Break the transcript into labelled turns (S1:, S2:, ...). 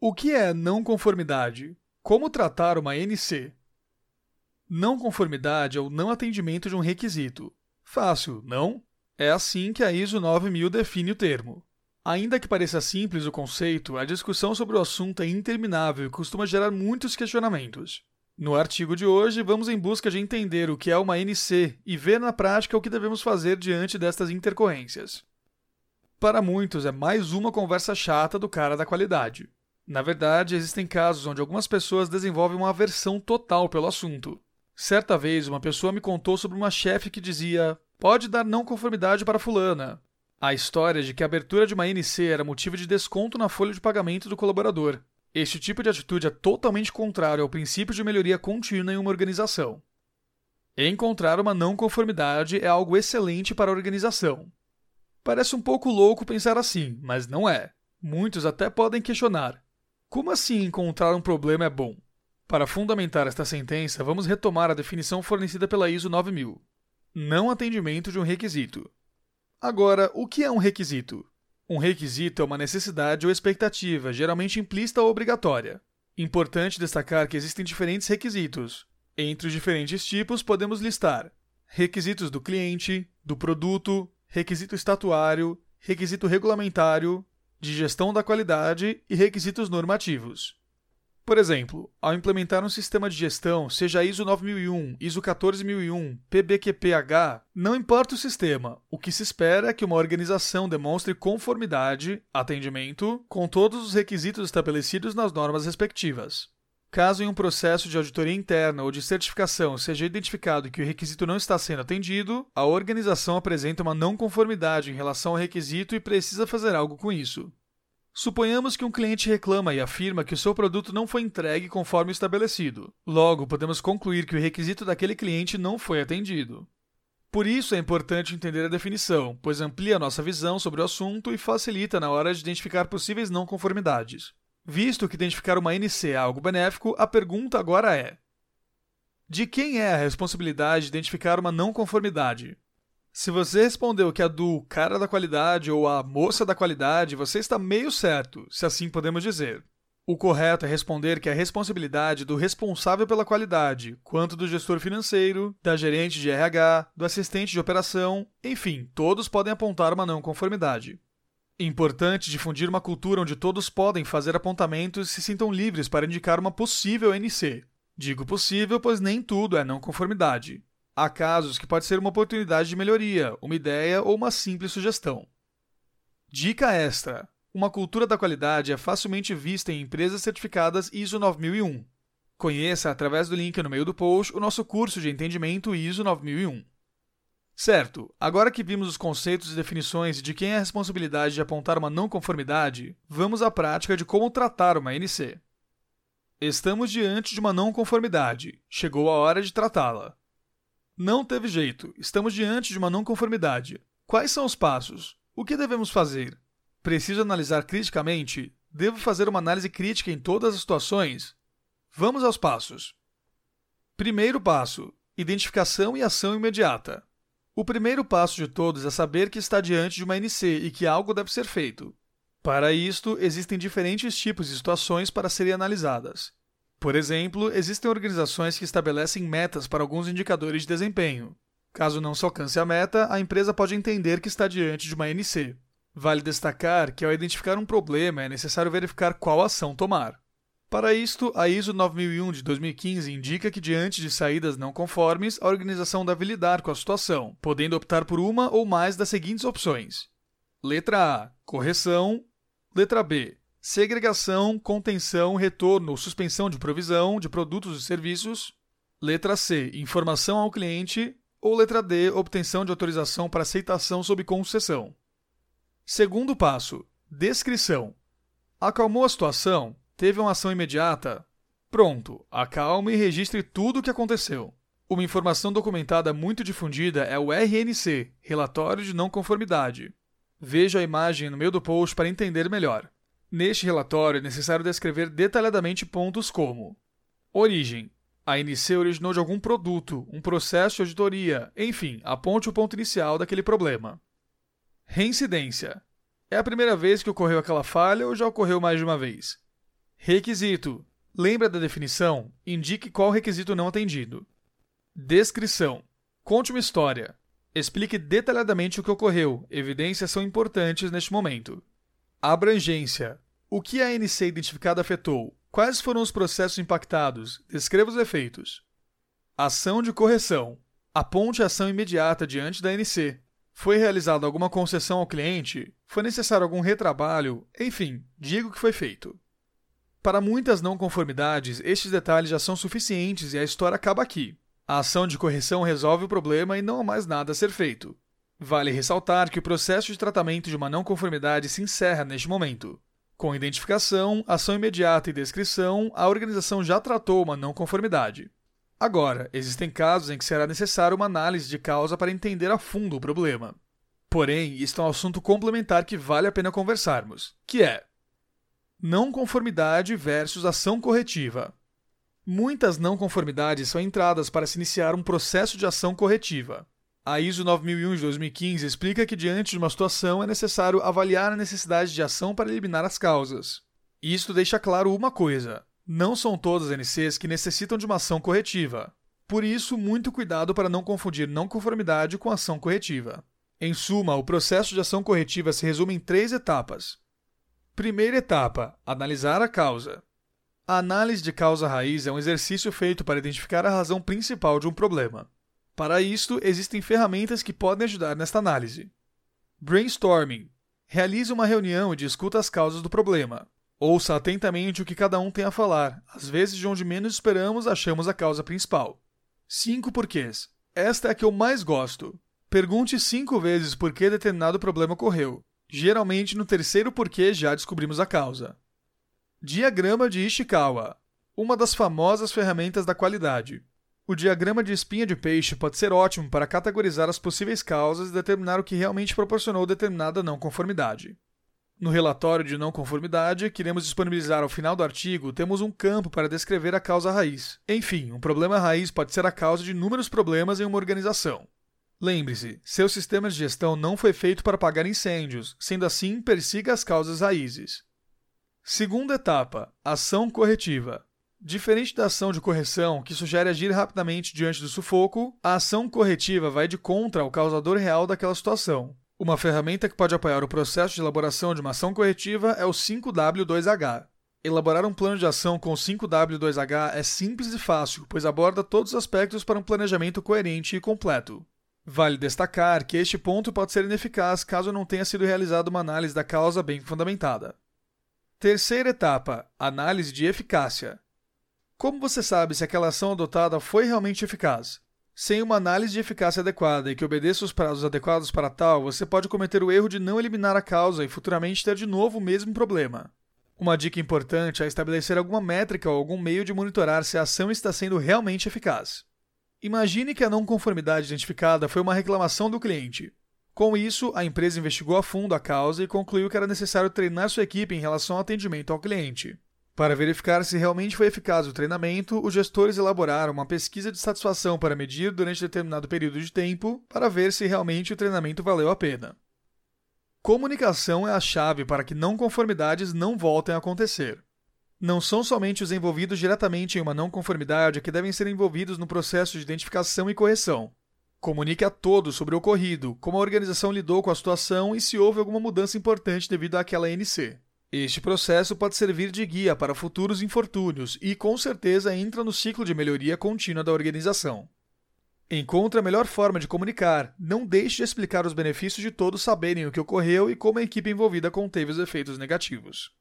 S1: O que é não conformidade? Como tratar uma NC? Não conformidade é o não atendimento de um requisito. Fácil, não? É assim que a ISO 9000 define o termo. Ainda que pareça simples o conceito, a discussão sobre o assunto é interminável e costuma gerar muitos questionamentos. No artigo de hoje, vamos em busca de entender o que é uma NC e ver na prática o que devemos fazer diante destas intercorrências. Para muitos, é mais uma conversa chata do cara da qualidade. Na verdade, existem casos onde algumas pessoas desenvolvem uma aversão total pelo assunto. Certa vez, uma pessoa me contou sobre uma chefe que dizia: pode dar não conformidade para Fulana, a história de que a abertura de uma NC era motivo de desconto na folha de pagamento do colaborador. Este tipo de atitude é totalmente contrário ao princípio de melhoria contínua em uma organização. Encontrar uma não conformidade é algo excelente para a organização. Parece um pouco louco pensar assim, mas não é. Muitos até podem questionar: como assim encontrar um problema é bom? Para fundamentar esta sentença, vamos retomar a definição fornecida pela ISO 9000. Não atendimento de um requisito. Agora, o que é um requisito? Um requisito é uma necessidade ou expectativa, geralmente implícita ou obrigatória. Importante destacar que existem diferentes requisitos. Entre os diferentes tipos, podemos listar requisitos do cliente, do produto, requisito estatuário, requisito regulamentário, de gestão da qualidade e requisitos normativos. Por exemplo, ao implementar um sistema de gestão, seja ISO 9001, ISO 14001, PBQPH, não importa o sistema, o que se espera é que uma organização demonstre conformidade, atendimento, com todos os requisitos estabelecidos nas normas respectivas. Caso em um processo de auditoria interna ou de certificação seja identificado que o requisito não está sendo atendido, a organização apresenta uma não conformidade em relação ao requisito e precisa fazer algo com isso. Suponhamos que um cliente reclama e afirma que o seu produto não foi entregue conforme estabelecido. Logo, podemos concluir que o requisito daquele cliente não foi atendido. Por isso é importante entender a definição, pois amplia nossa visão sobre o assunto e facilita na hora de identificar possíveis não conformidades. Visto que identificar uma NC é algo benéfico, a pergunta agora é: de quem é a responsabilidade de identificar uma não conformidade? Se você respondeu que é do cara da qualidade ou a moça da qualidade, você está meio certo, se assim podemos dizer. O correto é responder que é responsabilidade do responsável pela qualidade, quanto do gestor financeiro, da gerente de RH, do assistente de operação, enfim, todos podem apontar uma não conformidade. Importante difundir uma cultura onde todos podem fazer apontamentos e se sintam livres para indicar uma possível NC. Digo possível, pois nem tudo é não conformidade. Há casos que pode ser uma oportunidade de melhoria, uma ideia ou uma simples sugestão. Dica extra: uma cultura da qualidade é facilmente vista em empresas certificadas ISO 9001. Conheça, através do link no meio do post, o nosso curso de entendimento ISO 9001. Certo, agora que vimos os conceitos e definições de quem é a responsabilidade de apontar uma não conformidade, vamos à prática de como tratar uma NC. Estamos diante de uma não conformidade. Chegou a hora de tratá-la. Não teve jeito. Estamos diante de uma não conformidade. Quais são os passos? O que devemos fazer? Preciso analisar criticamente? Devo fazer uma análise crítica em todas as situações? Vamos aos passos. Primeiro passo: identificação e ação imediata. O primeiro passo de todos é saber que está diante de uma NC e que algo deve ser feito. Para isto, existem diferentes tipos de situações para serem analisadas. Por exemplo, existem organizações que estabelecem metas para alguns indicadores de desempenho. Caso não se alcance a meta, a empresa pode entender que está diante de uma NC. Vale destacar que, ao identificar um problema, é necessário verificar qual ação tomar. Para isto, a ISO 9001 de 2015 indica que, diante de saídas não conformes, a organização deve lidar com a situação, podendo optar por uma ou mais das seguintes opções: Letra A: correção. Letra B: segregação, contenção, retorno ou suspensão de provisão de produtos e serviços. Letra C, informação ao cliente. Ou letra D, obtenção de autorização para aceitação sob concessão. Segundo passo, descrição. Acalmou a situação? Teve uma ação imediata? Pronto, acalme e registre tudo o que aconteceu. Uma informação documentada muito difundida é o RNC, Relatório de Não Conformidade. Veja a imagem no meio do post para entender melhor. Neste relatório é necessário descrever detalhadamente pontos como origem. A NC originou de algum produto, um processo de auditoria, enfim, aponte o ponto inicial daquele problema. Reincidência. É a primeira vez que ocorreu aquela falha ou já ocorreu mais de uma vez? Requisito. Lembra da definição? Indique qual requisito não atendido. Descrição. Conte uma história. Explique detalhadamente o que ocorreu. Evidências são importantes neste momento. Abrangência. O que a NC identificada afetou? Quais foram os processos impactados? Descreva os efeitos. Ação de correção. Aponte a ação imediata diante da NC. Foi realizada alguma concessão ao cliente? Foi necessário algum retrabalho? Enfim, diga o que foi feito. Para muitas não conformidades, estes detalhes já são suficientes e a história acaba aqui. A ação de correção resolve o problema e não há mais nada a ser feito. Vale ressaltar que o processo de tratamento de uma não conformidade se encerra neste momento. Com identificação, ação imediata e descrição, a organização já tratou uma não conformidade. Agora, existem casos em que será necessário uma análise de causa para entender a fundo o problema. Porém, isto é um assunto complementar que vale a pena conversarmos, que é não conformidade versus ação corretiva. Muitas não conformidades são entradas para se iniciar um processo de ação corretiva. A ISO 9001 de 2015 explica que, diante de uma situação, é necessário avaliar a necessidade de ação para eliminar as causas. Isto deixa claro uma coisa: não são todas as NCs que necessitam de uma ação corretiva. Por isso, muito cuidado para não confundir não conformidade com ação corretiva. Em suma, o processo de ação corretiva se resume em três etapas. Primeira etapa: analisar a causa. A análise de causa raiz é um exercício feito para identificar a razão principal de um problema. Para isto, existem ferramentas que podem ajudar nesta análise. Brainstorming. Realize uma reunião e discuta as causas do problema. Ouça atentamente o que cada um tem a falar. Às vezes, de onde menos esperamos, achamos a causa principal. 5 porquês. Esta é a que eu mais gosto. Pergunte cinco vezes por que determinado problema ocorreu. Geralmente, no terceiro porquê já descobrimos a causa. Diagrama de Ishikawa uma das famosas ferramentas da qualidade. O diagrama de espinha de peixe pode ser ótimo para categorizar as possíveis causas e determinar o que realmente proporcionou determinada não conformidade. No relatório de não conformidade, que iremos disponibilizar ao final do artigo, temos um campo para descrever a causa raiz. Enfim, um problema raiz pode ser a causa de inúmeros problemas em uma organização. Lembre-se, seu sistema de gestão não foi feito para apagar incêndios, sendo assim, persiga as causas raízes. Segunda etapa: ação corretiva. Diferente da ação de correção, que sugere agir rapidamente diante do sufoco, a ação corretiva vai de contra ao causador real daquela situação. Uma ferramenta que pode apoiar o processo de elaboração de uma ação corretiva é o 5W2H. Elaborar um plano de ação com o 5W2H é simples e fácil, pois aborda todos os aspectos para um planejamento coerente e completo. Vale destacar que este ponto pode ser ineficaz caso não tenha sido realizada uma análise da causa bem fundamentada. Terceira etapa: análise de eficácia. Como você sabe se aquela ação adotada foi realmente eficaz? Sem uma análise de eficácia adequada e que obedeça os prazos adequados para tal, você pode cometer o erro de não eliminar a causa e futuramente ter de novo o mesmo problema. Uma dica importante é estabelecer alguma métrica ou algum meio de monitorar se a ação está sendo realmente eficaz. Imagine que a não conformidade identificada foi uma reclamação do cliente. Com isso, a empresa investigou a fundo a causa e concluiu que era necessário treinar sua equipe em relação ao atendimento ao cliente. Para verificar se realmente foi eficaz o treinamento, os gestores elaboraram uma pesquisa de satisfação para medir durante determinado período de tempo para ver se realmente o treinamento valeu a pena. Comunicação é a chave para que não conformidades não voltem a acontecer. Não são somente os envolvidos diretamente em uma não conformidade que devem ser envolvidos no processo de identificação e correção. Comunique a todos sobre o ocorrido, como a organização lidou com a situação e se houve alguma mudança importante devido àquela NC. Este processo pode servir de guia para futuros infortúnios e, com certeza, entra no ciclo de melhoria contínua da organização. Encontre a melhor forma de comunicar. Não deixe de explicar os benefícios de todos saberem o que ocorreu e como a equipe envolvida conteve os efeitos negativos.